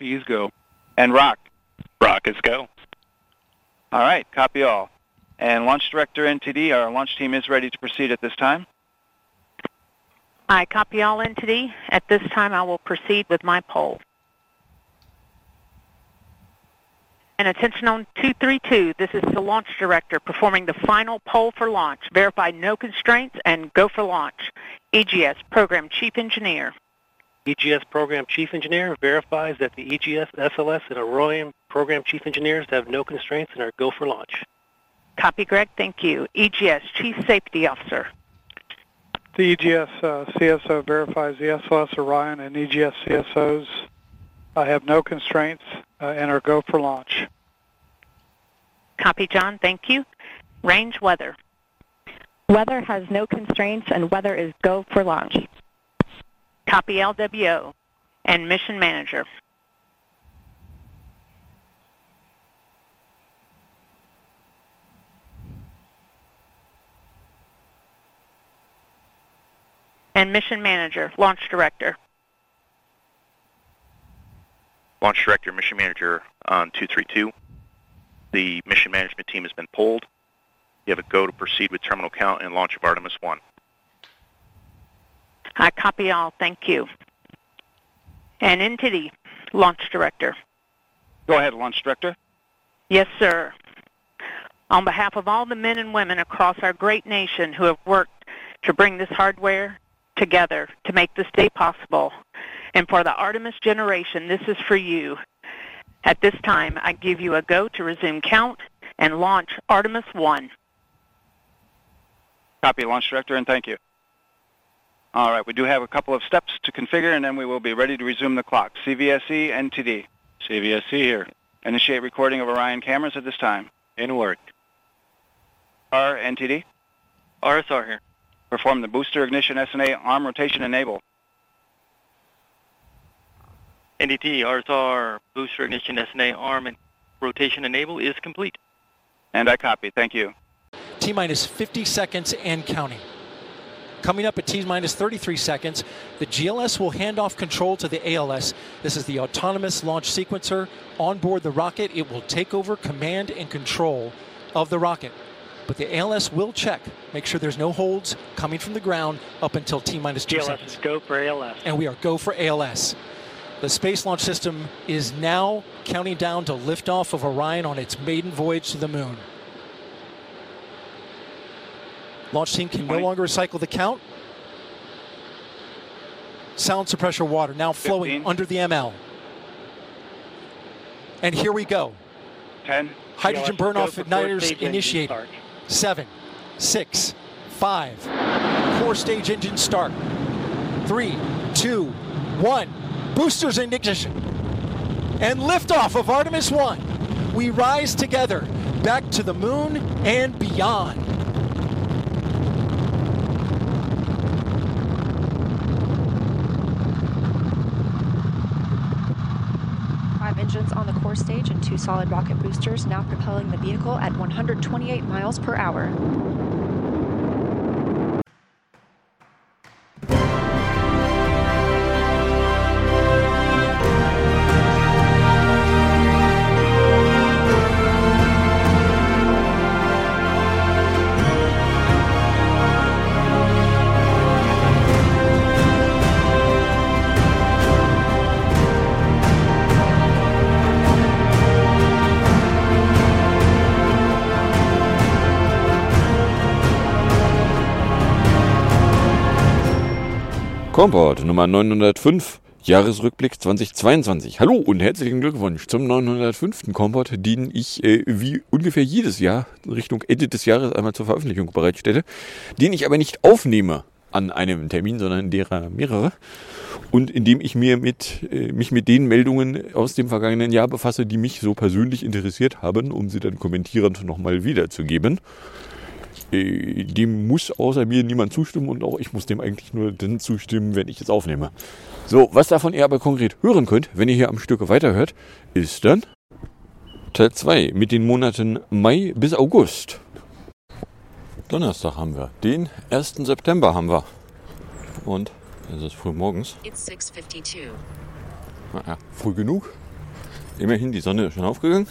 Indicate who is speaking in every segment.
Speaker 1: LP go. And rock.
Speaker 2: Rock is go.
Speaker 1: All right, copy all. And launch director NTD, our launch team is ready to proceed at this time.
Speaker 3: I copy all NTD. At this time, I will proceed with my poll. And attention on 232, this is the launch director performing the final poll for launch. Verify no constraints and go for launch. EGS Program Chief Engineer.
Speaker 4: EGS Program Chief Engineer verifies that the EGS, SLS, and Orion Program Chief Engineers have no constraints and are go for launch.
Speaker 3: Copy, Greg. Thank you. EGS Chief Safety Officer.
Speaker 5: The EGS uh, CSO verifies the SLS Orion and EGS CSOs uh, have no constraints uh, and are go for launch.
Speaker 3: Copy, John. Thank you. Range weather.
Speaker 6: Weather has no constraints and weather is go for launch.
Speaker 3: Copy LWO. And mission manager. And mission manager, launch director.
Speaker 2: Launch Director, Mission Manager on 232. The mission management team has been pulled. You have a go to proceed with terminal count and launch of Artemis 1.
Speaker 3: I copy all. Thank you. And into the launch director.
Speaker 1: Go ahead, launch director.
Speaker 3: Yes, sir. On behalf of all the men and women across our great nation who have worked to bring this hardware together to make this day possible, and for the Artemis generation, this is for you. At this time, I give you a go to resume count and launch Artemis 1.
Speaker 1: Copy, launch director, and thank you. All right, we do have a couple of steps to configure, and then we will be ready to resume the clock. CVSE, NTD.
Speaker 2: CVSC here.
Speaker 1: Initiate recording of Orion cameras at this time.
Speaker 2: In work.
Speaker 1: R, NTD.
Speaker 2: RSR here.
Speaker 1: Perform the booster ignition SNA arm rotation enable.
Speaker 7: NDT, RSR, booster ignition SNA arm and rotation enable is complete.
Speaker 1: And I copy. Thank you.
Speaker 8: T minus 50 seconds and counting. Coming up at T minus 33 seconds, the GLS will hand off control to the ALS. This is the autonomous launch sequencer. On board the rocket, it will take over command and control of the rocket. But the ALS will check, make sure there's no holds coming from the ground up until T minus two
Speaker 4: GLS
Speaker 8: seconds.
Speaker 4: go for ALS.
Speaker 8: And we are go for ALS. The Space Launch System is now counting down to liftoff of Orion on its maiden voyage to the moon. Launch team can no longer recycle the count. Sound suppressor water now flowing
Speaker 1: Fifteen.
Speaker 8: under the ML. And here we go.
Speaker 1: 10,
Speaker 8: Hydrogen burn-off igniters initiated. Seven, six, five. Core stage engine start. Three, two, one. Boosters in ignition. And liftoff of Artemis 1. We rise together back to the moon and beyond.
Speaker 9: Five engines on the core stage and two solid rocket boosters now propelling the vehicle at 128 miles per hour.
Speaker 10: Komport Nummer 905, Jahresrückblick 2022. Hallo und herzlichen Glückwunsch zum 905. Komport, den ich äh, wie ungefähr jedes Jahr Richtung Ende des Jahres einmal zur Veröffentlichung bereitstelle, den ich aber nicht aufnehme an einem Termin, sondern derer mehrere. Und indem ich mir mit, äh, mich mit den Meldungen aus dem vergangenen Jahr befasse, die mich so persönlich interessiert haben, um sie dann kommentierend nochmal wiederzugeben. Äh, dem muss außer mir niemand zustimmen und auch ich muss dem eigentlich nur dann zustimmen, wenn ich es aufnehme. So, was davon ihr aber konkret hören könnt, wenn ihr hier am Stücke weiterhört, ist dann Teil 2 mit den Monaten Mai bis August. Donnerstag haben wir, den 1. September haben wir. Und es ist früh morgens.
Speaker 11: It's 6:52.
Speaker 10: Naja, früh genug. Immerhin, die Sonne ist schon aufgegangen.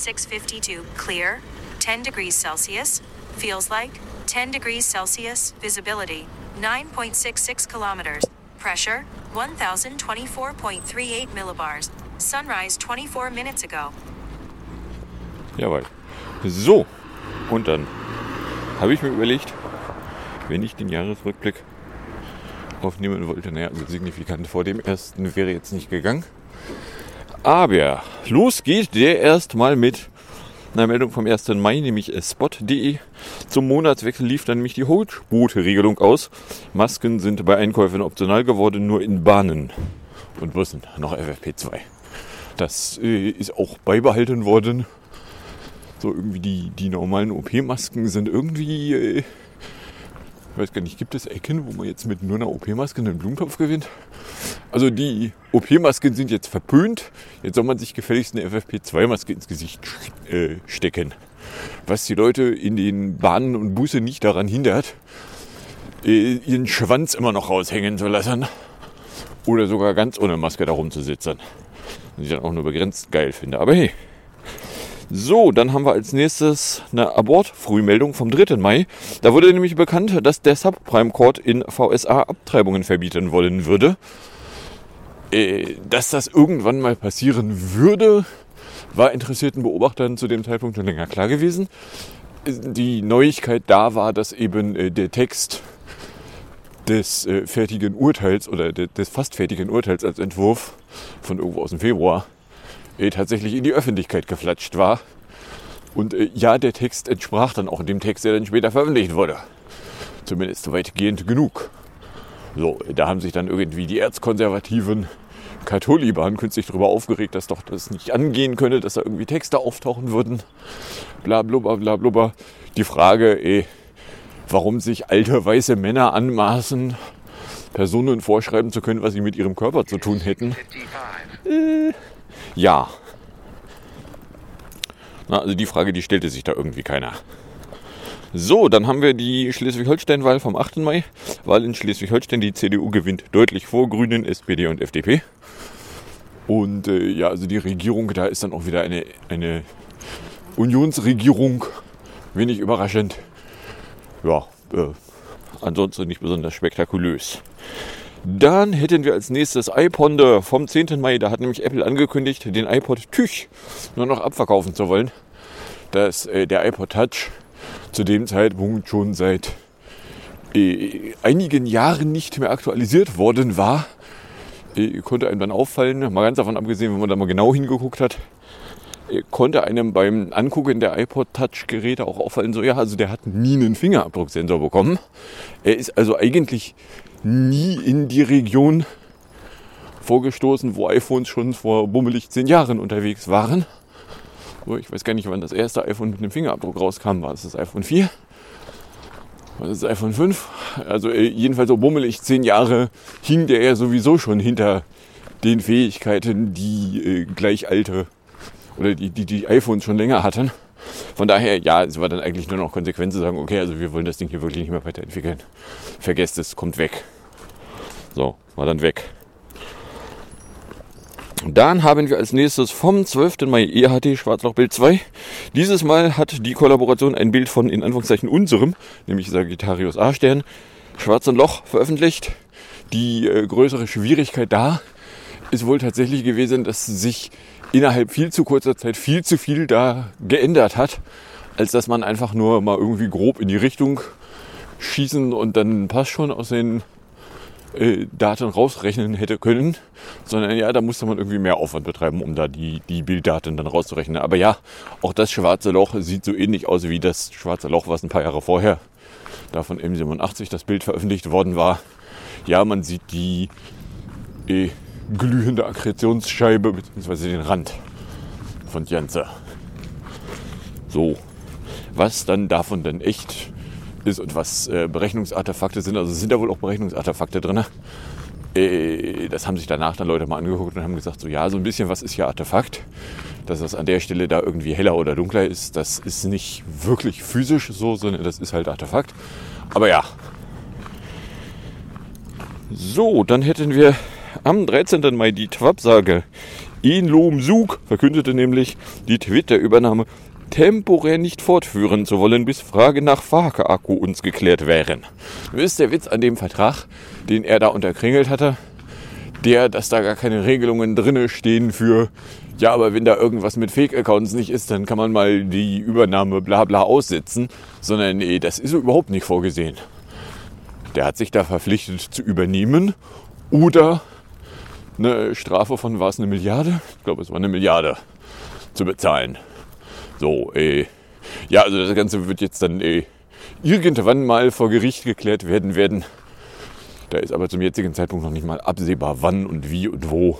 Speaker 11: 652, clear, 10 degrees Celsius, feels like 10 degrees Celsius, visibility 9.66 kilometers, pressure 1024.38 millibars, sunrise 24 minutes ago.
Speaker 10: Jawohl. So, und dann habe ich mir überlegt, wenn ich den Jahresrückblick aufnehmen wollte, naja, also signifikant vor dem ersten wäre jetzt nicht gegangen. Aber los geht der erstmal mit einer Meldung vom 1. Mai, nämlich spot.de. Zum Monatswechsel lief dann nämlich die Holzboote-Regelung aus. Masken sind bei Einkäufen optional geworden, nur in Bahnen und Bussen noch FFP2. Das äh, ist auch beibehalten worden. So irgendwie die, die normalen OP-Masken sind irgendwie, äh, ich weiß gar nicht, gibt es Ecken, wo man jetzt mit nur einer OP-Maske einen Blumentopf gewinnt? Also die OP-Masken sind jetzt verpönt. Jetzt soll man sich gefälligst eine FFP2-Maske ins Gesicht äh, stecken. Was die Leute in den Bahnen und Busse nicht daran hindert, äh, ihren Schwanz immer noch raushängen zu lassen. Oder sogar ganz ohne Maske da rumzusitzen. Was ich dann auch nur begrenzt geil finde. Aber hey. So, dann haben wir als nächstes eine Abort-Frühmeldung vom 3. Mai. Da wurde nämlich bekannt, dass der Subprime Court in VSA Abtreibungen verbieten wollen würde. Äh, dass das irgendwann mal passieren würde, war interessierten Beobachtern zu dem Zeitpunkt schon länger klar gewesen. Die Neuigkeit da war, dass eben äh, der Text des äh, fertigen Urteils oder de, des fast fertigen Urteils als Entwurf von irgendwo aus dem Februar tatsächlich in die Öffentlichkeit geflatscht war. Und ja, der Text entsprach dann auch dem Text, der dann später veröffentlicht wurde. Zumindest weitgehend genug. So, da haben sich dann irgendwie die erzkonservativen Katholiban künstlich darüber aufgeregt, dass doch das nicht angehen könne, dass da irgendwie Texte auftauchen würden. Bla blubber, bla blubber. Die Frage, ey, warum sich alte weiße Männer anmaßen, Personen vorschreiben zu können, was sie mit ihrem Körper zu tun hätten. Äh, ja. Na, also die Frage, die stellte sich da irgendwie keiner. So, dann haben wir die Schleswig-Holstein-Wahl vom 8. Mai. Wahl in Schleswig-Holstein. Die CDU gewinnt deutlich vor Grünen, SPD und FDP. Und äh, ja, also die Regierung, da ist dann auch wieder eine, eine Unionsregierung. Wenig überraschend. Ja, äh, ansonsten nicht besonders spektakulös. Dann hätten wir als nächstes iPonder vom 10. Mai. Da hat nämlich Apple angekündigt, den iPod Tüch nur noch abverkaufen zu wollen. Dass äh, der iPod Touch zu dem Zeitpunkt schon seit äh, einigen Jahren nicht mehr aktualisiert worden war. Äh, konnte einem dann auffallen, mal ganz davon abgesehen, wenn man da mal genau hingeguckt hat, äh, konnte einem beim Angucken der iPod Touch Geräte auch auffallen, so ja, also der hat nie einen Fingerabdrucksensor bekommen. Er ist also eigentlich nie in die Region vorgestoßen, wo iPhones schon vor bummelig zehn Jahren unterwegs waren. Ich weiß gar nicht, wann das erste iPhone mit einem Fingerabdruck rauskam. War es das iPhone 4? War das das iPhone 5? Also äh, jedenfalls so bummelig zehn Jahre hing der ja sowieso schon hinter den Fähigkeiten, die äh, gleich alte oder die, die die iPhones schon länger hatten. Von daher, ja, es war dann eigentlich nur noch konsequent zu sagen, okay, also wir wollen das Ding hier wirklich nicht mehr weiterentwickeln. Vergesst es, kommt weg. So, war dann weg. Dann haben wir als nächstes vom 12. Mai EHT Schwarzlochbild 2. Dieses Mal hat die Kollaboration ein Bild von in Anführungszeichen unserem, nämlich Sagittarius A-Stern, Schwarzen Loch veröffentlicht. Die äh, größere Schwierigkeit da ist wohl tatsächlich gewesen, dass sich innerhalb viel zu kurzer Zeit viel zu viel da geändert hat, als dass man einfach nur mal irgendwie grob in die Richtung schießen und dann passt schon aus den äh, Daten rausrechnen hätte können, sondern ja, da musste man irgendwie mehr Aufwand betreiben, um da die, die Bilddaten dann rauszurechnen. Aber ja, auch das schwarze Loch sieht so ähnlich aus wie das schwarze Loch, was ein paar Jahre vorher da von M87 das Bild veröffentlicht worden war. Ja, man sieht die äh, glühende Akkretionsscheibe bzw. den Rand von Janze. So, was dann davon dann echt ist und was äh, Berechnungsartefakte sind. Also sind da wohl auch Berechnungsartefakte drin. Äh, das haben sich danach dann Leute mal angeguckt und haben gesagt, so ja, so ein bisschen was ist ja Artefakt. Dass das an der Stelle da irgendwie heller oder dunkler ist, das ist nicht wirklich physisch so, sondern das ist halt Artefakt. Aber ja. So, dann hätten wir am 13. Mai die Twabsage. In Lom Sug verkündete nämlich die Twitter-Übernahme temporär nicht fortführen zu wollen, bis Frage nach Fahrkakku uns geklärt wären. Das ist der Witz an dem Vertrag, den er da unterkringelt hatte, der, dass da gar keine Regelungen drinne stehen für, ja, aber wenn da irgendwas mit Fake-Accounts nicht ist, dann kann man mal die Übernahme bla bla aussetzen, sondern nee, das ist überhaupt nicht vorgesehen. Der hat sich da verpflichtet zu übernehmen oder eine Strafe von, war es eine Milliarde? Ich glaube, es war eine Milliarde zu bezahlen. So, äh, ja, also das Ganze wird jetzt dann äh, irgendwann mal vor Gericht geklärt werden werden. Da ist aber zum jetzigen Zeitpunkt noch nicht mal absehbar, wann und wie und wo.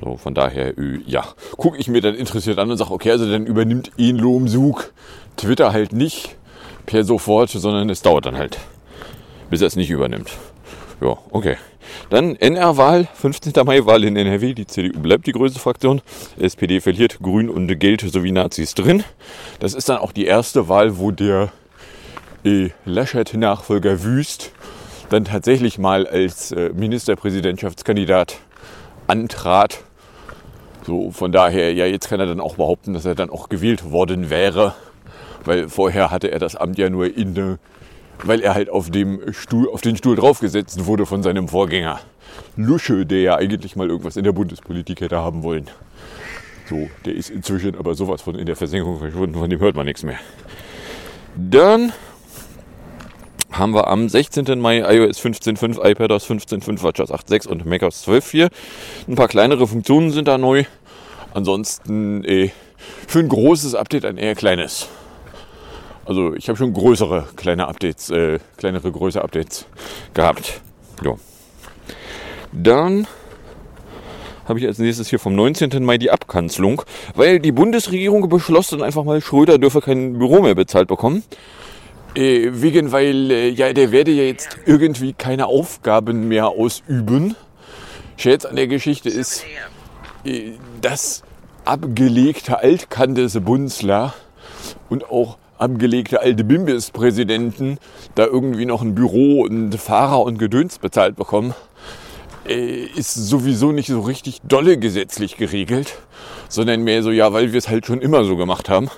Speaker 10: So, von daher, äh, ja, gucke ich mir dann interessiert an und sage, okay, also dann übernimmt Inlo Sug Twitter halt nicht per sofort, sondern es dauert dann halt, bis er es nicht übernimmt. Ja, okay. Dann NR-Wahl, 15. Mai-Wahl in NRW. Die CDU bleibt die größte Fraktion. SPD verliert Grün und Geld sowie Nazis drin. Das ist dann auch die erste Wahl, wo der äh, Laschet-Nachfolger Wüst dann tatsächlich mal als äh, Ministerpräsidentschaftskandidat antrat. So, von daher, ja, jetzt kann er dann auch behaupten, dass er dann auch gewählt worden wäre. Weil vorher hatte er das Amt ja nur inne weil er halt auf, dem Stuhl, auf den Stuhl draufgesetzt wurde von seinem Vorgänger. Lusche, der ja eigentlich mal irgendwas in der Bundespolitik hätte haben wollen. So, der ist inzwischen aber sowas von in der Versenkung verschwunden, von dem hört man nichts mehr. Dann haben wir am 16. Mai iOS 15.5, iPadOS 15.5, WatchOS 8.6 und macOS 12.4. Ein paar kleinere Funktionen sind da neu. Ansonsten eh, für ein großes Update ein eher kleines. Also ich habe schon größere kleine Updates, äh, kleinere, größere Updates gehabt. Ja. Dann habe ich als nächstes hier vom 19. Mai die Abkanzlung, weil die Bundesregierung beschloss dann einfach mal, Schröder dürfe kein Büro mehr bezahlt bekommen. Äh, wegen, weil äh, ja, der werde ja jetzt irgendwie keine Aufgaben mehr ausüben. Scherz an der Geschichte ist, äh, dass abgelegte Altkandese Bunzler und auch abgelegte alte Bimbis-Präsidenten da irgendwie noch ein Büro und Fahrer und Gedöns bezahlt bekommen, äh, ist sowieso nicht so richtig dolle gesetzlich geregelt, sondern mehr so, ja, weil wir es halt schon immer so gemacht haben.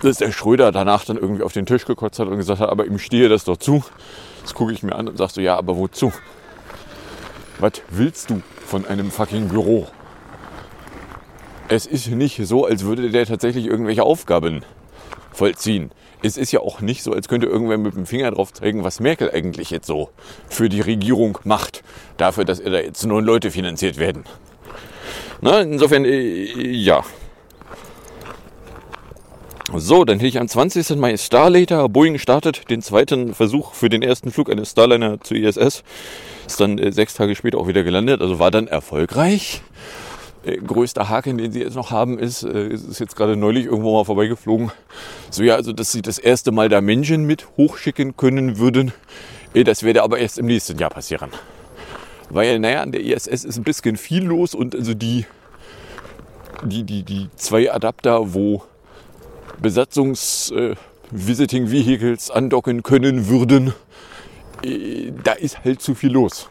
Speaker 10: Dass der Schröder danach dann irgendwie auf den Tisch gekotzt hat und gesagt hat, aber ihm stehe das doch zu. Das gucke ich mir an und sage so, ja, aber wozu? Was willst du von einem fucking Büro? Es ist nicht so, als würde der tatsächlich irgendwelche Aufgaben vollziehen. Es ist ja auch nicht so, als könnte irgendwer mit dem Finger drauf zeigen, was Merkel eigentlich jetzt so für die Regierung macht. Dafür, dass da jetzt neun Leute finanziert werden. Na, insofern, äh, ja. So, dann hätte ich am 20. Mai Starlater. Boeing startet den zweiten Versuch für den ersten Flug eines Starliner zu ISS. Ist dann äh, sechs Tage später auch wieder gelandet, also war dann erfolgreich. Äh, größter Haken, den sie jetzt noch haben, ist, äh, ist jetzt gerade neulich irgendwo mal vorbeigeflogen. So ja, also dass sie das erste Mal da Menschen mit hochschicken können würden. Das werde aber erst im nächsten Jahr passieren. Weil, naja, an der ISS ist ein bisschen viel los und also die, die, die, die zwei Adapter, wo Besatzungs-Visiting äh, andocken können würden, äh, da ist halt zu viel los.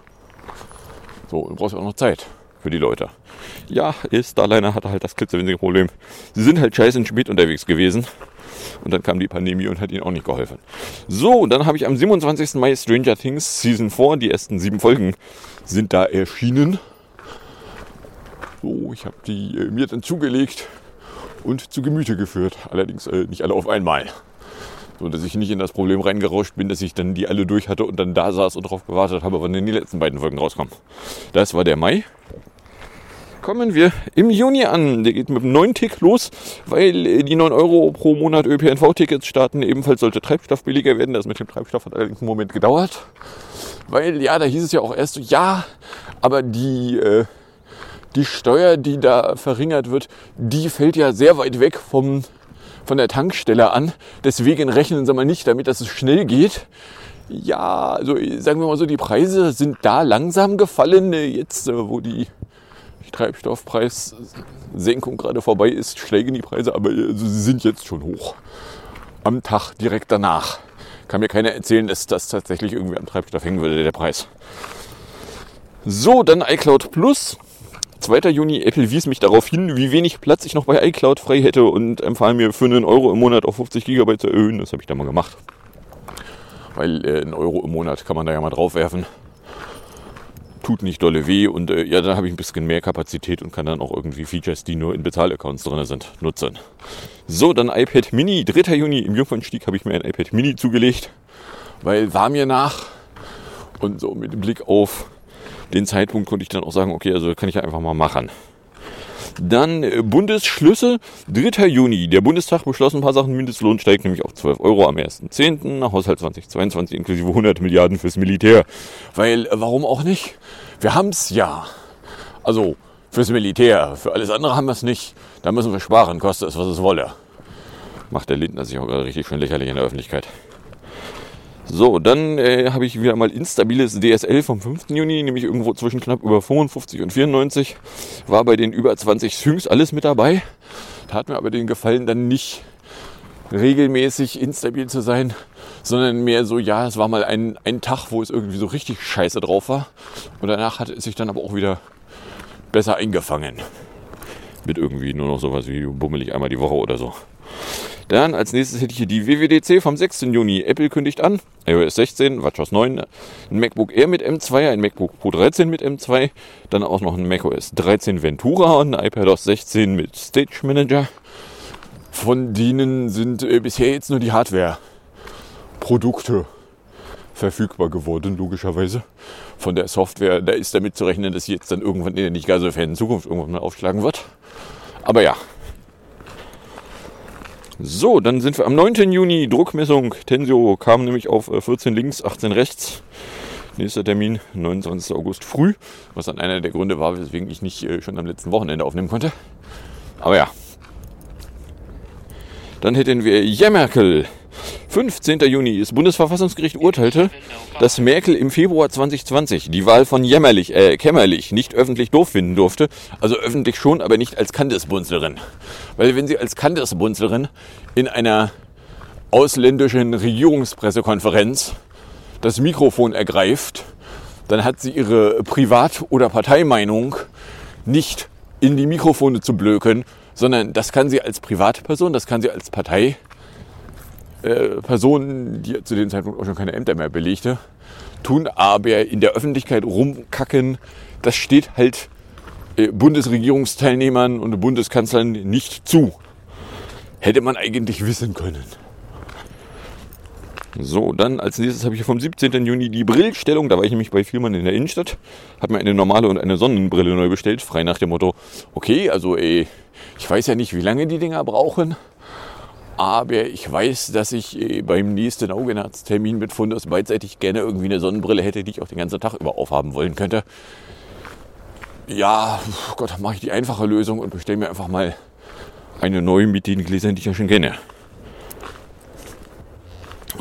Speaker 10: So, du brauchst auch noch Zeit für die Leute. Ja, Starliner hatte halt das klitzewinzige Problem. Sie sind halt scheiße in spät unterwegs gewesen. Und dann kam die Pandemie und hat ihnen auch nicht geholfen. So, dann habe ich am 27. Mai Stranger Things Season 4. Die ersten sieben Folgen sind da erschienen. So, ich habe die äh, mir dann zugelegt und zu Gemüte geführt. Allerdings äh, nicht alle auf einmal. So dass ich nicht in das Problem reingerauscht bin, dass ich dann die alle durch hatte und dann da saß und darauf gewartet habe, wann denn die letzten beiden Folgen rauskommen. Das war der Mai kommen wir im Juni an. Der geht mit einem neuen Tick los, weil äh, die 9 Euro pro Monat ÖPNV-Tickets starten. Ebenfalls sollte Treibstoff billiger werden. Das mit dem Treibstoff hat allerdings einen Moment gedauert. Weil, ja, da hieß es ja auch erst so, ja, aber die, äh, die Steuer, die da verringert wird, die fällt ja sehr weit weg vom von der Tankstelle an. Deswegen rechnen Sie mal nicht damit, dass es schnell geht. Ja, also sagen wir mal so, die Preise sind da langsam gefallen. Jetzt, äh, wo die Treibstoffpreissenkung gerade vorbei ist, steigen die Preise, aber äh, sie sind jetzt schon hoch. Am Tag direkt danach. Kann mir keiner erzählen, dass das tatsächlich irgendwie am Treibstoff hängen würde, der Preis. So, dann iCloud Plus. 2. Juni, Apple wies mich darauf hin, wie wenig Platz ich noch bei iCloud frei hätte und empfahl mir für einen Euro im Monat auf 50 GB zu erhöhen. Das habe ich dann mal gemacht. Weil äh, einen Euro im Monat kann man da ja mal draufwerfen. Tut nicht dolle weh und äh, ja, dann habe ich ein bisschen mehr Kapazität und kann dann auch irgendwie Features, die nur in Bezahlaccounts drin sind, nutzen. So, dann iPad Mini. 3. Juni im Jungfernstieg habe ich mir ein iPad Mini zugelegt, weil war mir nach und so mit Blick auf den Zeitpunkt konnte ich dann auch sagen, okay, also kann ich ja einfach mal machen. Dann äh, Bundesschlüsse, 3. Juni. Der Bundestag beschlossen ein paar Sachen. Mindestlohn steigt nämlich auf 12 Euro am 1.10. Haushalt 2022 inklusive 100 Milliarden fürs Militär. Weil, äh, warum auch nicht? Wir haben es ja. Also fürs Militär. Für alles andere haben wir es nicht. Da müssen wir sparen, koste es, was es wolle. Macht der Lindner sich auch gerade richtig schön lächerlich in der Öffentlichkeit. So, dann äh, habe ich wieder mal instabiles DSL vom 5. Juni, nämlich irgendwo zwischen knapp über 55 und 94. War bei den über 20 Syncs alles mit dabei. Tat mir aber den Gefallen dann nicht regelmäßig instabil zu sein, sondern mehr so, ja, es war mal ein, ein Tag, wo es irgendwie so richtig scheiße drauf war. Und danach hat es sich dann aber auch wieder besser eingefangen. Mit irgendwie nur noch sowas wie bummelig einmal die Woche oder so. Dann als nächstes hätte ich hier die WWDC vom 6. Juni. Apple kündigt an, iOS 16, WatchOS 9, ein MacBook Air mit M2, ein MacBook Pro 13 mit M2, dann auch noch ein macOS 13 Ventura und ein iPadOS 16 mit Stage Manager. Von denen sind äh, bisher jetzt nur die Hardware-Produkte verfügbar geworden, logischerweise. Von der Software, da ist damit zu rechnen, dass sie jetzt dann irgendwann in der nicht gar so fernen Zukunft irgendwann mal aufschlagen wird. Aber ja, so, dann sind wir am 9. Juni, Druckmessung. Tensio kam nämlich auf 14 äh, links, 18 rechts. Nächster Termin, 29. August früh, was dann einer der Gründe war, weswegen ich nicht äh, schon am letzten Wochenende aufnehmen konnte. Aber ja. Dann hätten wir Jämmerkel. 15. Juni. Das Bundesverfassungsgericht urteilte, dass Merkel im Februar 2020 die Wahl von Jämmerlich, äh, Kämmerlich nicht öffentlich doof finden durfte. Also öffentlich schon, aber nicht als Kandesbunzlerin. Weil wenn sie als Kandesbunzlerin in einer ausländischen Regierungspressekonferenz das Mikrofon ergreift, dann hat sie ihre Privat- oder Parteimeinung nicht in die Mikrofone zu blöken, sondern das kann sie als Privatperson, das kann sie als Partei äh, Personen, die zu dem Zeitpunkt auch schon keine Ämter mehr belegte, tun, aber in der Öffentlichkeit rumkacken, das steht halt äh, Bundesregierungsteilnehmern und Bundeskanzlern nicht zu. Hätte man eigentlich wissen können. So, dann als nächstes habe ich vom 17. Juni die Brillstellung. Da war ich nämlich bei Vielmann in der Innenstadt. Habe mir eine normale und eine Sonnenbrille neu bestellt. Frei nach dem Motto, okay, also ey, ich weiß ja nicht, wie lange die Dinger brauchen. Aber ich weiß, dass ich äh, beim nächsten Augenarzttermin mit Fundus beidseitig gerne irgendwie eine Sonnenbrille hätte, die ich auch den ganzen Tag über aufhaben wollen könnte. Ja, Gott, mache ich die einfache Lösung und bestelle mir einfach mal eine neue mit den Gläsern, die ich ja schon kenne.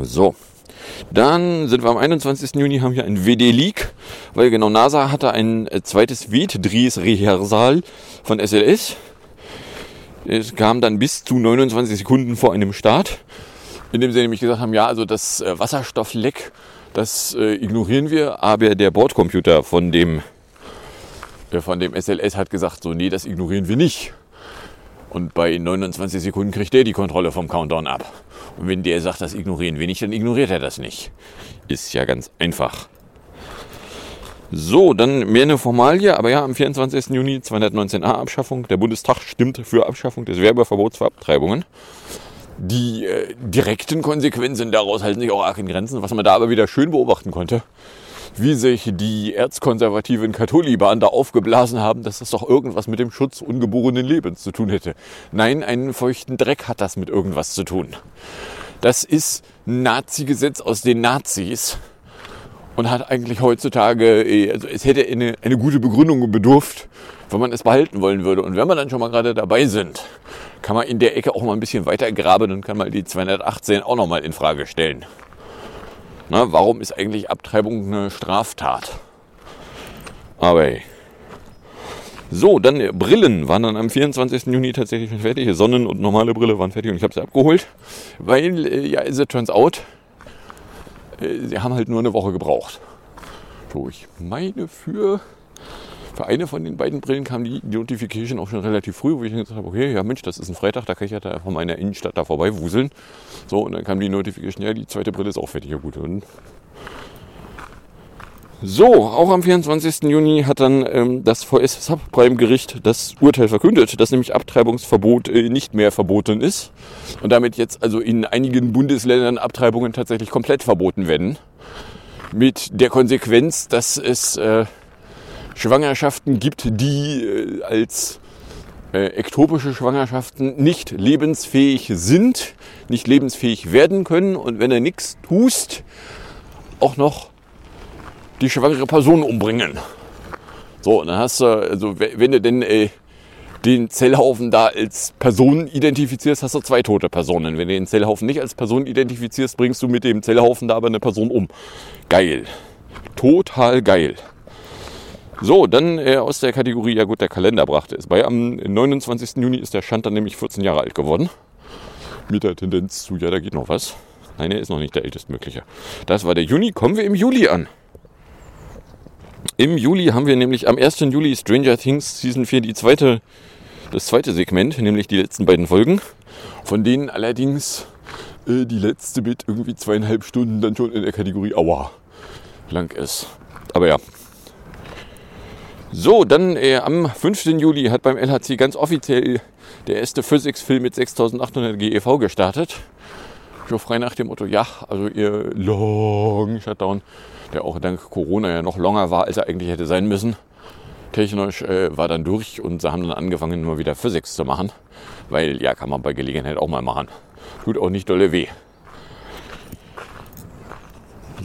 Speaker 10: So, dann sind wir am 21. Juni, haben wir ein WD-Leak, weil genau NASA hatte ein äh, zweites WD-Dries-Rehearsal von SLS. Es kam dann bis zu 29 Sekunden vor einem Start, in dem sie nämlich gesagt haben, ja, also das äh, Wasserstoffleck, das äh, ignorieren wir, aber der Bordcomputer von dem, äh, von dem SLS hat gesagt, so, nee, das ignorieren wir nicht. Und bei 29 Sekunden kriegt der die Kontrolle vom Countdown ab. Und wenn der sagt, das ignorieren wir nicht, dann ignoriert er das nicht. Ist ja ganz einfach. So, dann mehr eine Formalie, aber ja, am 24. Juni 219a Abschaffung. Der Bundestag stimmt für Abschaffung des Werbeverbots für Abtreibungen. Die äh, direkten Konsequenzen daraus halten sich auch arg in Grenzen. Was man da aber wieder schön beobachten konnte, wie sich die erzkonservativen Katholiban da aufgeblasen haben, dass das doch irgendwas mit dem Schutz ungeborenen Lebens zu tun hätte. Nein, einen feuchten Dreck hat das mit irgendwas zu tun. Das ist Nazi-Gesetz aus den Nazis und hat eigentlich heutzutage, eh, also es hätte eine, eine gute Begründung bedurft, wenn man es behalten wollen würde. Und wenn wir dann schon mal gerade dabei sind, kann man in der Ecke auch mal ein bisschen weiter graben und kann mal die 218 auch noch mal in Frage stellen. Na, warum ist eigentlich Abtreibung eine Straftat? Aber hey. So, dann äh, Brillen waren dann am 24. Juni tatsächlich fertig. Sonnen- und normale Brille waren fertig und ich habe sie abgeholt. Weil, äh, ja, it turns out, sie haben halt nur eine Woche gebraucht. So, ich meine für, für eine von den beiden Brillen kam die Notification auch schon relativ früh, wo ich gesagt habe, okay, ja Mensch, das ist ein Freitag, da kann ich ja da von meiner Innenstadt da vorbei wuseln. So, und dann kam die Notification, ja, die zweite Brille ist auch fertig. Ja gut, und so, auch am 24. Juni hat dann ähm, das VS-Subprime-Gericht das Urteil verkündet, dass nämlich Abtreibungsverbot äh, nicht mehr verboten ist und damit jetzt also in einigen Bundesländern Abtreibungen tatsächlich komplett verboten werden. Mit der Konsequenz, dass es äh, Schwangerschaften gibt, die äh, als äh, ektopische Schwangerschaften nicht lebensfähig sind, nicht lebensfähig werden können und wenn er nichts tust, auch noch die schwangere Person umbringen. So, dann hast du, also wenn du denn äh, den Zellhaufen da als Person identifizierst, hast du zwei tote Personen. Wenn du den Zellhaufen nicht als Person identifizierst, bringst du mit dem Zellhaufen da aber eine Person um. Geil. Total geil. So, dann äh, aus der Kategorie, ja gut, der Kalender brachte es bei. Am 29. Juni ist der Schand nämlich 14 Jahre alt geworden. Mit der Tendenz zu, ja, da geht noch was. Nein, er ist noch nicht der ältestmögliche. Das war der Juni. Kommen wir im Juli an. Im Juli haben wir nämlich am 1. Juli Stranger Things Season 4 die zweite, das zweite Segment, nämlich die letzten beiden Folgen, von denen allerdings äh, die letzte mit irgendwie zweieinhalb Stunden dann schon in der Kategorie Aua lang ist. Aber ja. So, dann äh, am 5. Juli hat beim LHC ganz offiziell der erste Physics-Film mit 6800 GeV gestartet. So frei nach dem Motto, ja, also ihr Long Shutdown der auch dank Corona ja noch länger war, als er eigentlich hätte sein müssen. Technisch äh, war dann durch und sie haben dann angefangen, immer wieder Physics zu machen. Weil, ja, kann man bei Gelegenheit auch mal machen. Tut auch nicht dolle weh.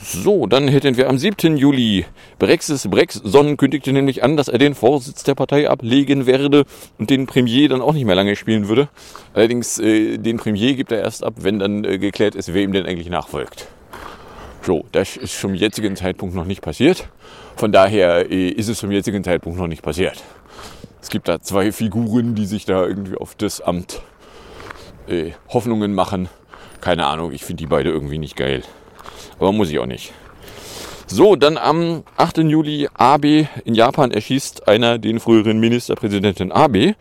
Speaker 10: So, dann hätten wir am 7. Juli Brexis Brexson kündigte nämlich an, dass er den Vorsitz der Partei ablegen werde und den Premier dann auch nicht mehr lange spielen würde. Allerdings äh, den Premier gibt er erst ab, wenn dann äh, geklärt ist, wer ihm denn eigentlich nachfolgt. So, das ist zum jetzigen Zeitpunkt noch nicht passiert. Von daher äh, ist es zum jetzigen Zeitpunkt noch nicht passiert. Es gibt da zwei Figuren, die sich da irgendwie auf das Amt äh, Hoffnungen machen. Keine Ahnung, ich finde die beide irgendwie nicht geil. Aber muss ich auch nicht. So, dann am 8. Juli Abe in Japan erschießt einer den früheren Ministerpräsidenten Abe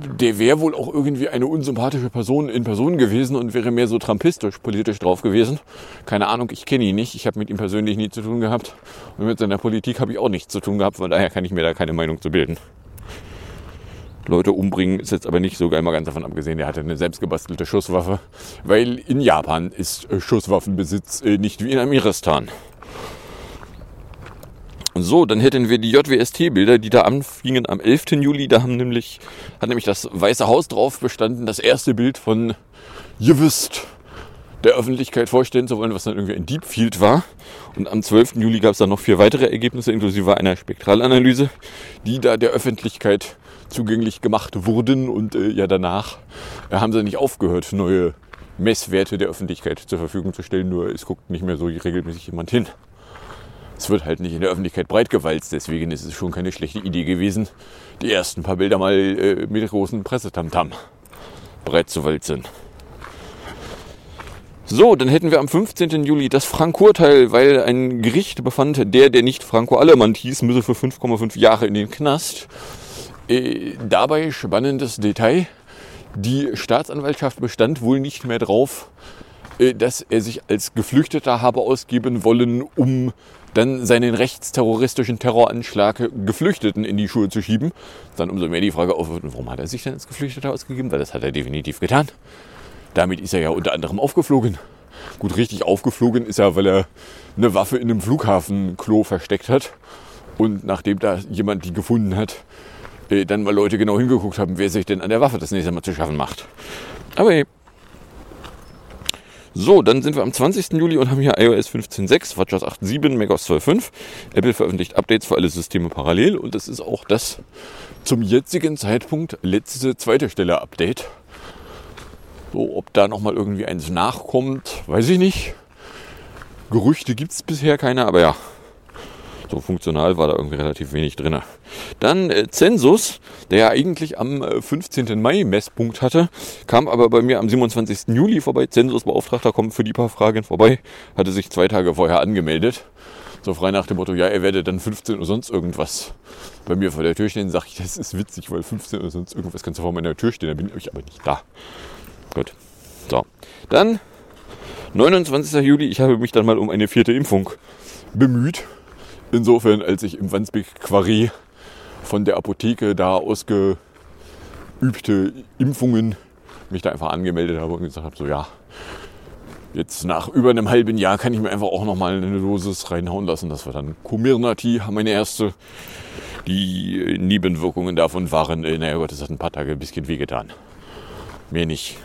Speaker 10: der wäre wohl auch irgendwie eine unsympathische Person in Person gewesen und wäre mehr so trampistisch politisch drauf gewesen. Keine Ahnung, ich kenne ihn nicht. Ich habe mit ihm persönlich nie zu tun gehabt. Und mit seiner Politik habe ich auch nichts zu tun gehabt. Von daher kann ich mir da keine Meinung zu bilden. Leute umbringen ist jetzt aber nicht so geil, mal ganz davon abgesehen, der hatte eine selbstgebastelte Schusswaffe. Weil in Japan ist Schusswaffenbesitz äh, nicht wie in Amiristan. So, dann hätten wir die JWST-Bilder, die da anfingen am 11. Juli. Da haben nämlich, hat nämlich das Weiße Haus drauf bestanden, das erste Bild von Jewist der Öffentlichkeit vorstellen zu wollen, was dann irgendwie ein Deep Field war. Und am 12. Juli gab es dann noch vier weitere Ergebnisse, inklusive einer Spektralanalyse, die da der Öffentlichkeit zugänglich gemacht wurden. Und äh, ja, danach äh, haben sie nicht aufgehört, neue Messwerte der Öffentlichkeit zur Verfügung zu stellen. Nur es guckt nicht mehr so regelmäßig jemand hin es wird halt nicht in der Öffentlichkeit breitgewalzt. Deswegen ist es schon keine schlechte Idee gewesen, die ersten paar Bilder mal äh, mit großen Pressetamtam breit zu walzen. So, dann hätten wir am 15. Juli das Frank-Urteil, weil ein Gericht befand, der, der nicht Franco Allemann hieß, müsse für 5,5 Jahre in den Knast. Äh, dabei spannendes Detail. Die Staatsanwaltschaft bestand wohl nicht mehr drauf, äh, dass er sich als Geflüchteter habe ausgeben wollen, um dann seinen rechtsterroristischen Terroranschlag Geflüchteten in die Schuhe zu schieben. Dann umso mehr die Frage auf, warum hat er sich denn als Geflüchteter ausgegeben? Weil das hat er definitiv getan. Damit ist er ja unter anderem aufgeflogen. Gut, richtig aufgeflogen ist er, weil er eine Waffe in einem Flughafenklo versteckt hat. Und nachdem da jemand die gefunden hat, äh, dann mal Leute genau hingeguckt haben, wer sich denn an der Waffe das nächste Mal zu schaffen macht. Aber hey. So, dann sind wir am 20. Juli und haben hier iOS 15.6, WatchOS 8.7, macOS 12.5. Apple veröffentlicht Updates für alle Systeme parallel und das ist auch das zum jetzigen Zeitpunkt letzte zweite Stelle Update. So, ob da nochmal irgendwie eins nachkommt, weiß ich nicht. Gerüchte gibt es bisher keine, aber ja, so funktional war da irgendwie relativ wenig drin. Dann äh, Census, der ja eigentlich am äh, 15. Mai Messpunkt hatte, kam aber bei mir am 27. Juli vorbei. Censusbeauftragter kommt für die paar Fragen vorbei, hatte sich zwei Tage vorher angemeldet. So frei nach dem Motto, ja, er werde dann 15 Uhr sonst irgendwas bei mir vor der Tür stehen. Sag ich, das ist witzig, weil 15 Uhr sonst irgendwas kannst du vor meiner Tür stehen, da bin ich aber nicht da. Gut. So. Dann 29. Juli, ich habe mich dann mal um eine vierte Impfung bemüht. Insofern, als ich im Wandsbek Quarry von der Apotheke da ausgeübte Impfungen mich da einfach angemeldet habe und gesagt habe, so ja, jetzt nach über einem halben Jahr kann ich mir einfach auch nochmal eine Dosis reinhauen lassen. Das war dann Comirnaty, meine erste. Die Nebenwirkungen davon waren, äh, naja Gott, das hat ein paar Tage ein bisschen wehgetan. Mehr nicht.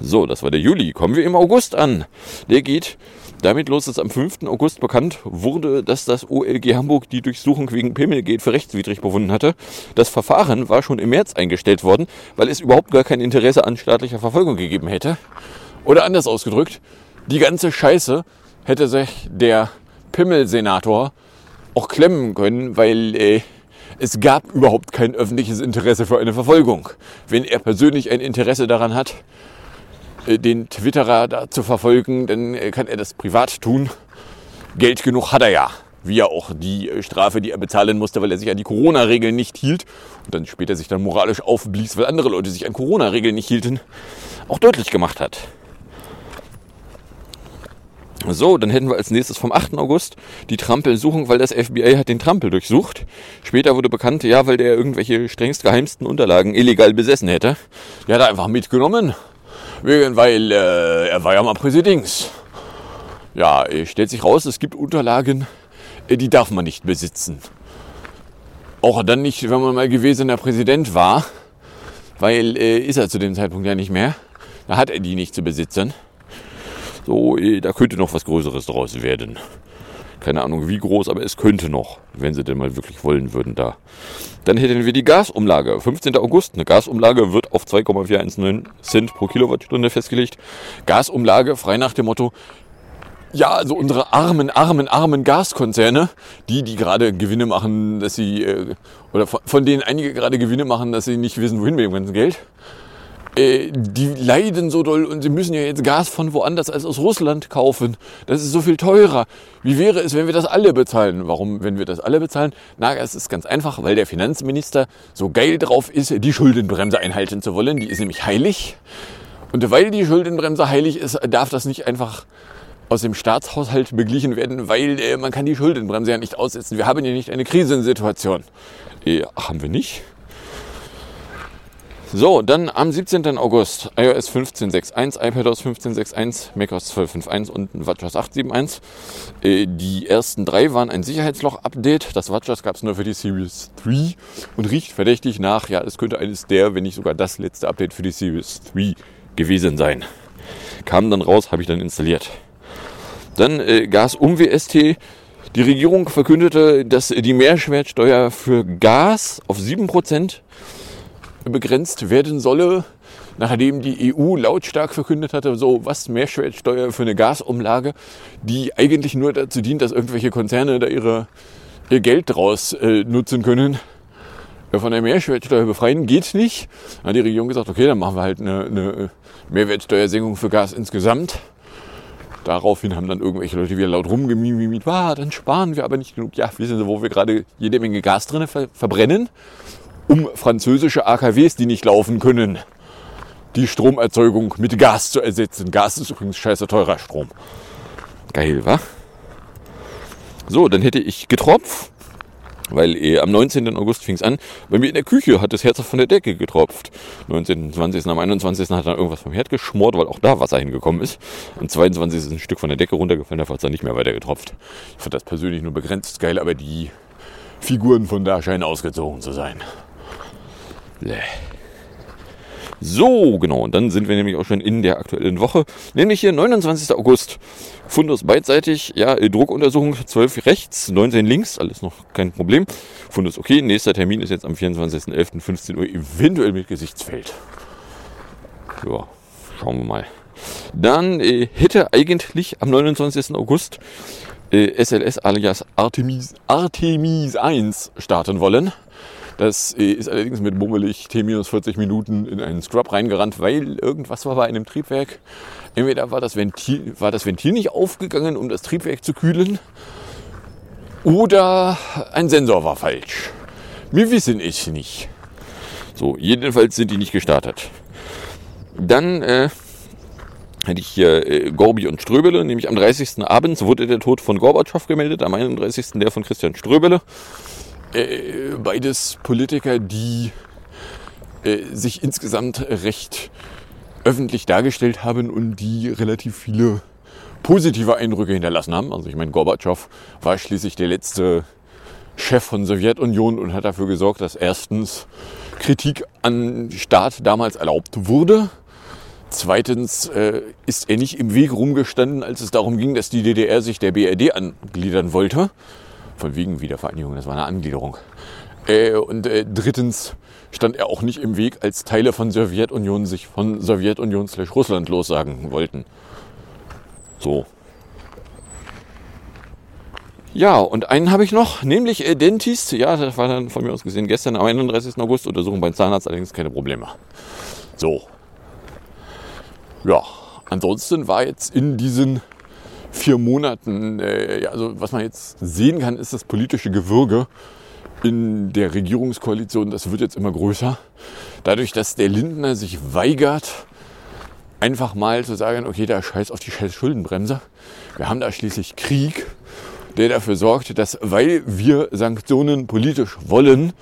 Speaker 10: So, das war der Juli. Kommen wir im August an. Der geht damit los, dass am 5. August bekannt wurde, dass das OLG Hamburg die Durchsuchung wegen Pimmelgate für rechtswidrig befunden hatte. Das Verfahren war schon im März eingestellt worden, weil es überhaupt gar kein Interesse an staatlicher Verfolgung gegeben hätte. Oder anders ausgedrückt, die ganze Scheiße hätte sich der Pimmelsenator auch klemmen können, weil äh, es gab überhaupt kein öffentliches Interesse für eine Verfolgung. Wenn er persönlich ein Interesse daran hat, den Twitterer da zu verfolgen, dann äh, kann er das privat tun. Geld genug hat er ja. Wie ja auch die äh, Strafe, die er bezahlen musste, weil er sich an die Corona-Regeln nicht hielt und dann später sich dann moralisch aufblies, weil andere Leute sich an Corona-Regeln nicht hielten, auch deutlich gemacht hat. So, dann hätten wir als nächstes vom 8. August die Trampelsuchung, weil das FBI hat den Trampel durchsucht. Später wurde bekannt, ja, weil der irgendwelche strengst geheimsten Unterlagen illegal besessen hätte. Die hat einfach mitgenommen Wegen, weil äh, er war ja mal Präsident. Ja, stellt sich raus, es gibt Unterlagen, äh, die darf man nicht besitzen. Auch dann nicht, wenn man mal gewesener Präsident war, weil äh, ist er zu dem Zeitpunkt ja nicht mehr. Da hat er die nicht zu besitzen. So, äh, da könnte noch was Größeres draus werden. Keine Ahnung wie groß, aber es könnte noch, wenn sie denn mal wirklich wollen würden da. Dann hätten wir die Gasumlage. 15. August. Eine Gasumlage wird auf 2,419 Cent pro Kilowattstunde festgelegt. Gasumlage frei nach dem Motto, ja, also unsere armen, armen, armen Gaskonzerne, die, die gerade Gewinne machen, dass sie, äh, oder von denen einige gerade Gewinne machen, dass sie nicht wissen, wohin mit dem ganzen Geld. Äh, die leiden so doll und sie müssen ja jetzt Gas von woanders als aus Russland kaufen. Das ist so viel teurer. Wie wäre es, wenn wir das alle bezahlen? Warum, wenn wir das alle bezahlen? Na, es ist ganz einfach, weil der Finanzminister so geil drauf ist, die Schuldenbremse einhalten zu wollen. Die ist nämlich heilig. Und weil die Schuldenbremse heilig ist, darf das nicht einfach aus dem Staatshaushalt beglichen werden, weil äh, man kann die Schuldenbremse ja nicht aussetzen. Wir haben ja nicht eine Krisensituation. Äh, haben wir nicht? So, dann am 17. August iOS 15.6.1, iPadOS 15.6.1, macOS 12.5.1 und WatchOS 8.7.1. Äh, die ersten drei waren ein Sicherheitsloch-Update. Das WatchOS gab es nur für die Series 3 und riecht verdächtig nach, ja, es könnte eines der, wenn nicht sogar das letzte Update für die Series 3 gewesen sein. Kam dann raus, habe ich dann installiert. Dann äh, Gas um WST. Die Regierung verkündete, dass die Mehrwertsteuer für Gas auf 7% begrenzt werden solle, nachdem die EU lautstark verkündet hatte, so was Mehrwertsteuer für eine Gasumlage, die eigentlich nur dazu dient, dass irgendwelche Konzerne da ihre, ihr Geld draus äh, nutzen können. Von der Mehrwertsteuer befreien geht nicht. Dann hat die Regierung gesagt, okay, dann machen wir halt eine, eine Mehrwertsteuersenkung für Gas insgesamt. Daraufhin haben dann irgendwelche Leute wieder laut rumgemimimit, ah, dann sparen wir aber nicht genug. Ja, wissen Sie, wo wir gerade jede Menge Gas drin ver verbrennen um französische AKWs, die nicht laufen können, die Stromerzeugung mit Gas zu ersetzen. Gas ist übrigens scheiße teurer Strom. Geil, wa? So, dann hätte ich getropft, weil eh, am 19. August fing es an. Bei mir in der Küche hat das Herz von der Decke getropft. 19., 20., am 21. hat dann irgendwas vom Herd geschmort, weil auch da Wasser hingekommen ist. Am 22. ist ein Stück von der Decke runtergefallen, da hat es dann nicht mehr weiter getropft. Ich fand das persönlich nur begrenzt geil, aber die Figuren von da scheinen ausgezogen zu sein. So, genau. Und dann sind wir nämlich auch schon in der aktuellen Woche, nämlich hier 29. August. Fundus beidseitig, ja, Druckuntersuchung 12 rechts, 19 links, alles noch kein Problem. Fundus okay. Nächster Termin ist jetzt am 24.11.15 Uhr, eventuell mit Gesichtsfeld. Ja, schauen wir mal. Dann äh, hätte eigentlich am 29. August äh, SLS alias Artemis, Artemis 1 starten wollen. Das ist allerdings mit bummelig T-40 Minuten in einen Scrub reingerannt, weil irgendwas war bei einem Triebwerk. Entweder war das, Ventil, war das Ventil nicht aufgegangen, um das Triebwerk zu kühlen, oder ein Sensor war falsch. Wir wissen es nicht. So, jedenfalls sind die nicht gestartet. Dann äh, hatte ich hier äh, Gorbi und Ströbele, nämlich am 30. abends wurde der Tod von Gorbatschow gemeldet, am 31. der von Christian Ströbele. Äh, beides Politiker, die äh, sich insgesamt recht öffentlich dargestellt haben und die relativ viele positive Eindrücke hinterlassen haben. Also ich meine, Gorbatschow war schließlich der letzte Chef von Sowjetunion und hat dafür gesorgt, dass erstens Kritik an Staat damals erlaubt wurde Zweitens äh, ist er nicht im Weg rumgestanden, als es darum ging, dass die DDR sich der BRD angliedern wollte. Von wegen Wiedervereinigung, das war eine Angliederung. Äh, und äh, drittens stand er auch nicht im Weg, als Teile von Sowjetunion sich von Sowjetunion slash Russland lossagen wollten. So. Ja, und einen habe ich noch, nämlich äh, Dentist. Ja, das war dann von mir aus gesehen gestern am 31. August. Untersuchung beim Zahnarzt, allerdings keine Probleme. So, ja, ansonsten war jetzt in diesen vier Monaten, äh, ja, also was man jetzt sehen kann, ist das politische Gewürge in der Regierungskoalition, das wird jetzt immer größer. Dadurch, dass der Lindner sich weigert, einfach mal zu sagen, okay, da scheiß auf die scheiß Schuldenbremse. Wir haben da schließlich Krieg, der dafür sorgt, dass, weil wir Sanktionen politisch wollen,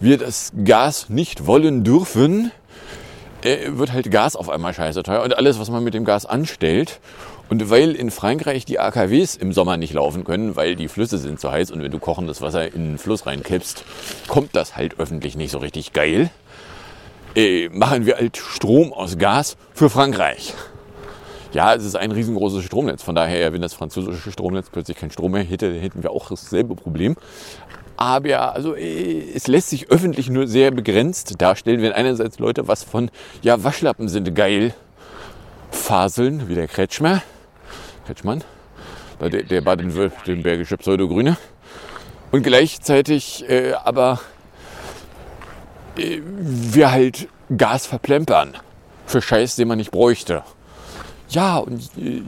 Speaker 10: wir das Gas nicht wollen dürfen, äh, wird halt Gas auf einmal scheiße teuer und alles, was man mit dem Gas anstellt. Und weil in Frankreich die AKWs im Sommer nicht laufen können, weil die Flüsse sind zu heiß und wenn du kochendes Wasser in den Fluss reinkippst, kommt das halt öffentlich nicht so richtig geil. Äh, machen wir halt Strom aus Gas für Frankreich. Ja, es ist ein riesengroßes Stromnetz. Von daher, wenn das französische Stromnetz plötzlich keinen Strom mehr hätte, hätten wir auch dasselbe Problem. Aber ja, also äh, es lässt sich öffentlich nur sehr begrenzt darstellen, wenn einerseits Leute was von, ja, Waschlappen sind geil faseln, wie der Kretschmer, Kretschmann, der, der baden-württembergische Pseudogrüne. Und gleichzeitig äh, aber äh, wir halt Gas verplempern für Scheiß, den man nicht bräuchte ja, und äh,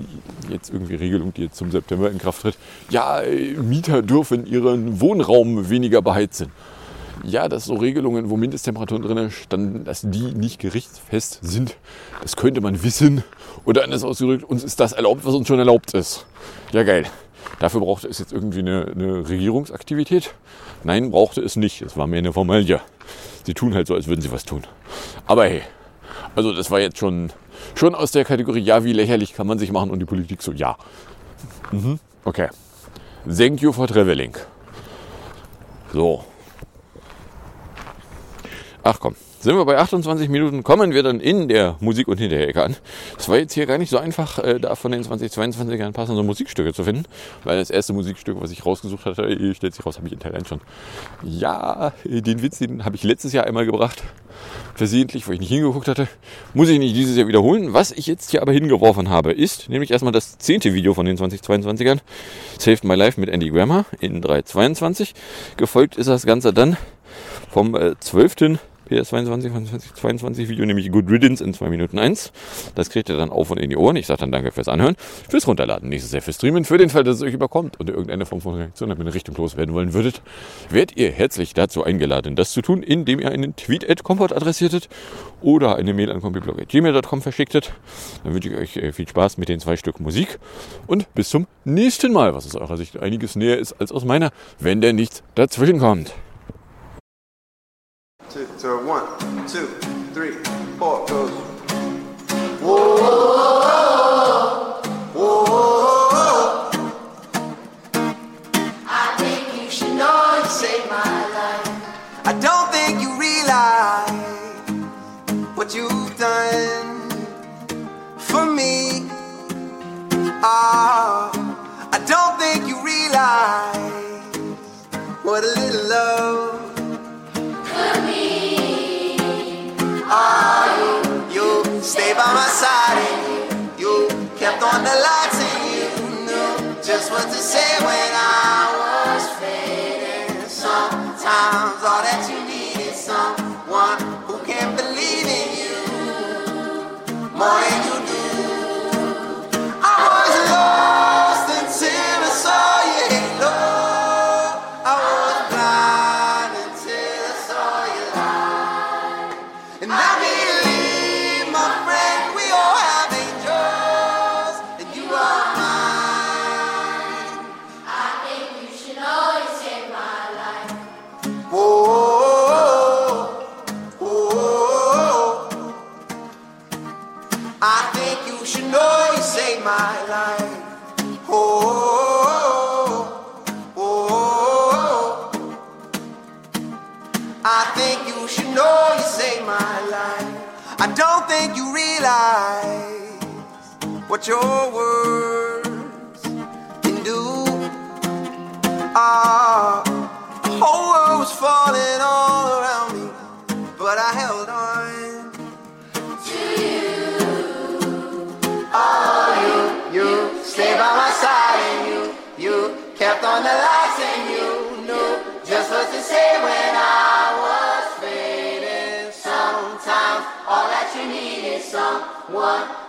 Speaker 10: jetzt irgendwie Regelung, die jetzt zum September in Kraft tritt, ja, äh, Mieter dürfen ihren Wohnraum weniger beheizen. Ja, dass so Regelungen, wo Mindesttemperaturen drin standen, dass die nicht gerichtsfest sind, das könnte man wissen. Oder anders ausgedrückt, uns ist das erlaubt, was uns schon erlaubt ist. Ja, geil. Dafür brauchte es jetzt irgendwie eine, eine Regierungsaktivität? Nein, brauchte es nicht. Es war mehr eine Formalie. Sie tun halt so, als würden sie was tun. Aber hey, also das war jetzt schon schon aus der Kategorie, ja, wie lächerlich kann man sich machen und die Politik so, ja. Mhm. Okay. Thank you for traveling. So. Ach komm, sind wir bei 28 Minuten, kommen wir dann in der Musik- und Hinterhecke an. Es war jetzt hier gar nicht so einfach, äh, da von den 2022ern passende Musikstücke zu finden, weil das erste Musikstück, was ich rausgesucht hatte, äh, stellt sich raus, habe ich in Thailand schon. Ja, äh, den Witz, den habe ich letztes Jahr einmal gebracht, versehentlich, weil ich nicht hingeguckt hatte. Muss ich nicht dieses Jahr wiederholen. Was ich jetzt hier aber hingeworfen habe, ist nämlich erstmal das zehnte Video von den 2022ern, Saved My Life mit Andy Grammer in 3.22. Gefolgt ist das Ganze dann vom äh, 12. PS22 von 2022 Video, nämlich Good Riddance in 2 Minuten 1. Das kriegt ihr dann auf und in die Ohren. Ich sage dann danke fürs Anhören, fürs Runterladen, nächstes Jahr fürs Streamen, für den Fall, dass es euch überkommt und irgendeine Form von Reaktion in eine Richtung loswerden wollen würdet, werdet ihr herzlich dazu eingeladen, das zu tun, indem ihr einen Tweet at Comfort adressiertet oder eine Mail an compiblog.gmail.com verschicktet. Dann wünsche ich euch äh, viel Spaß mit den zwei Stück Musik und bis zum nächsten Mal, was aus eurer Sicht einiges näher ist als aus meiner, wenn denn nichts dazwischen kommt. two, so one, two, three, four goes. Whoa, whoa, whoa, whoa. I think you should know you saved my life. I don't think you realize what you've
Speaker 12: done for me. Ah, I don't think you realize what a little love. say when I what your words can do. Ah, the whole world was falling all around me, but I held on to you. Oh, you, you stayed by my side, and you, you kept on the lights, and you knew just what to say when I was fading. Sometimes all that you need is someone.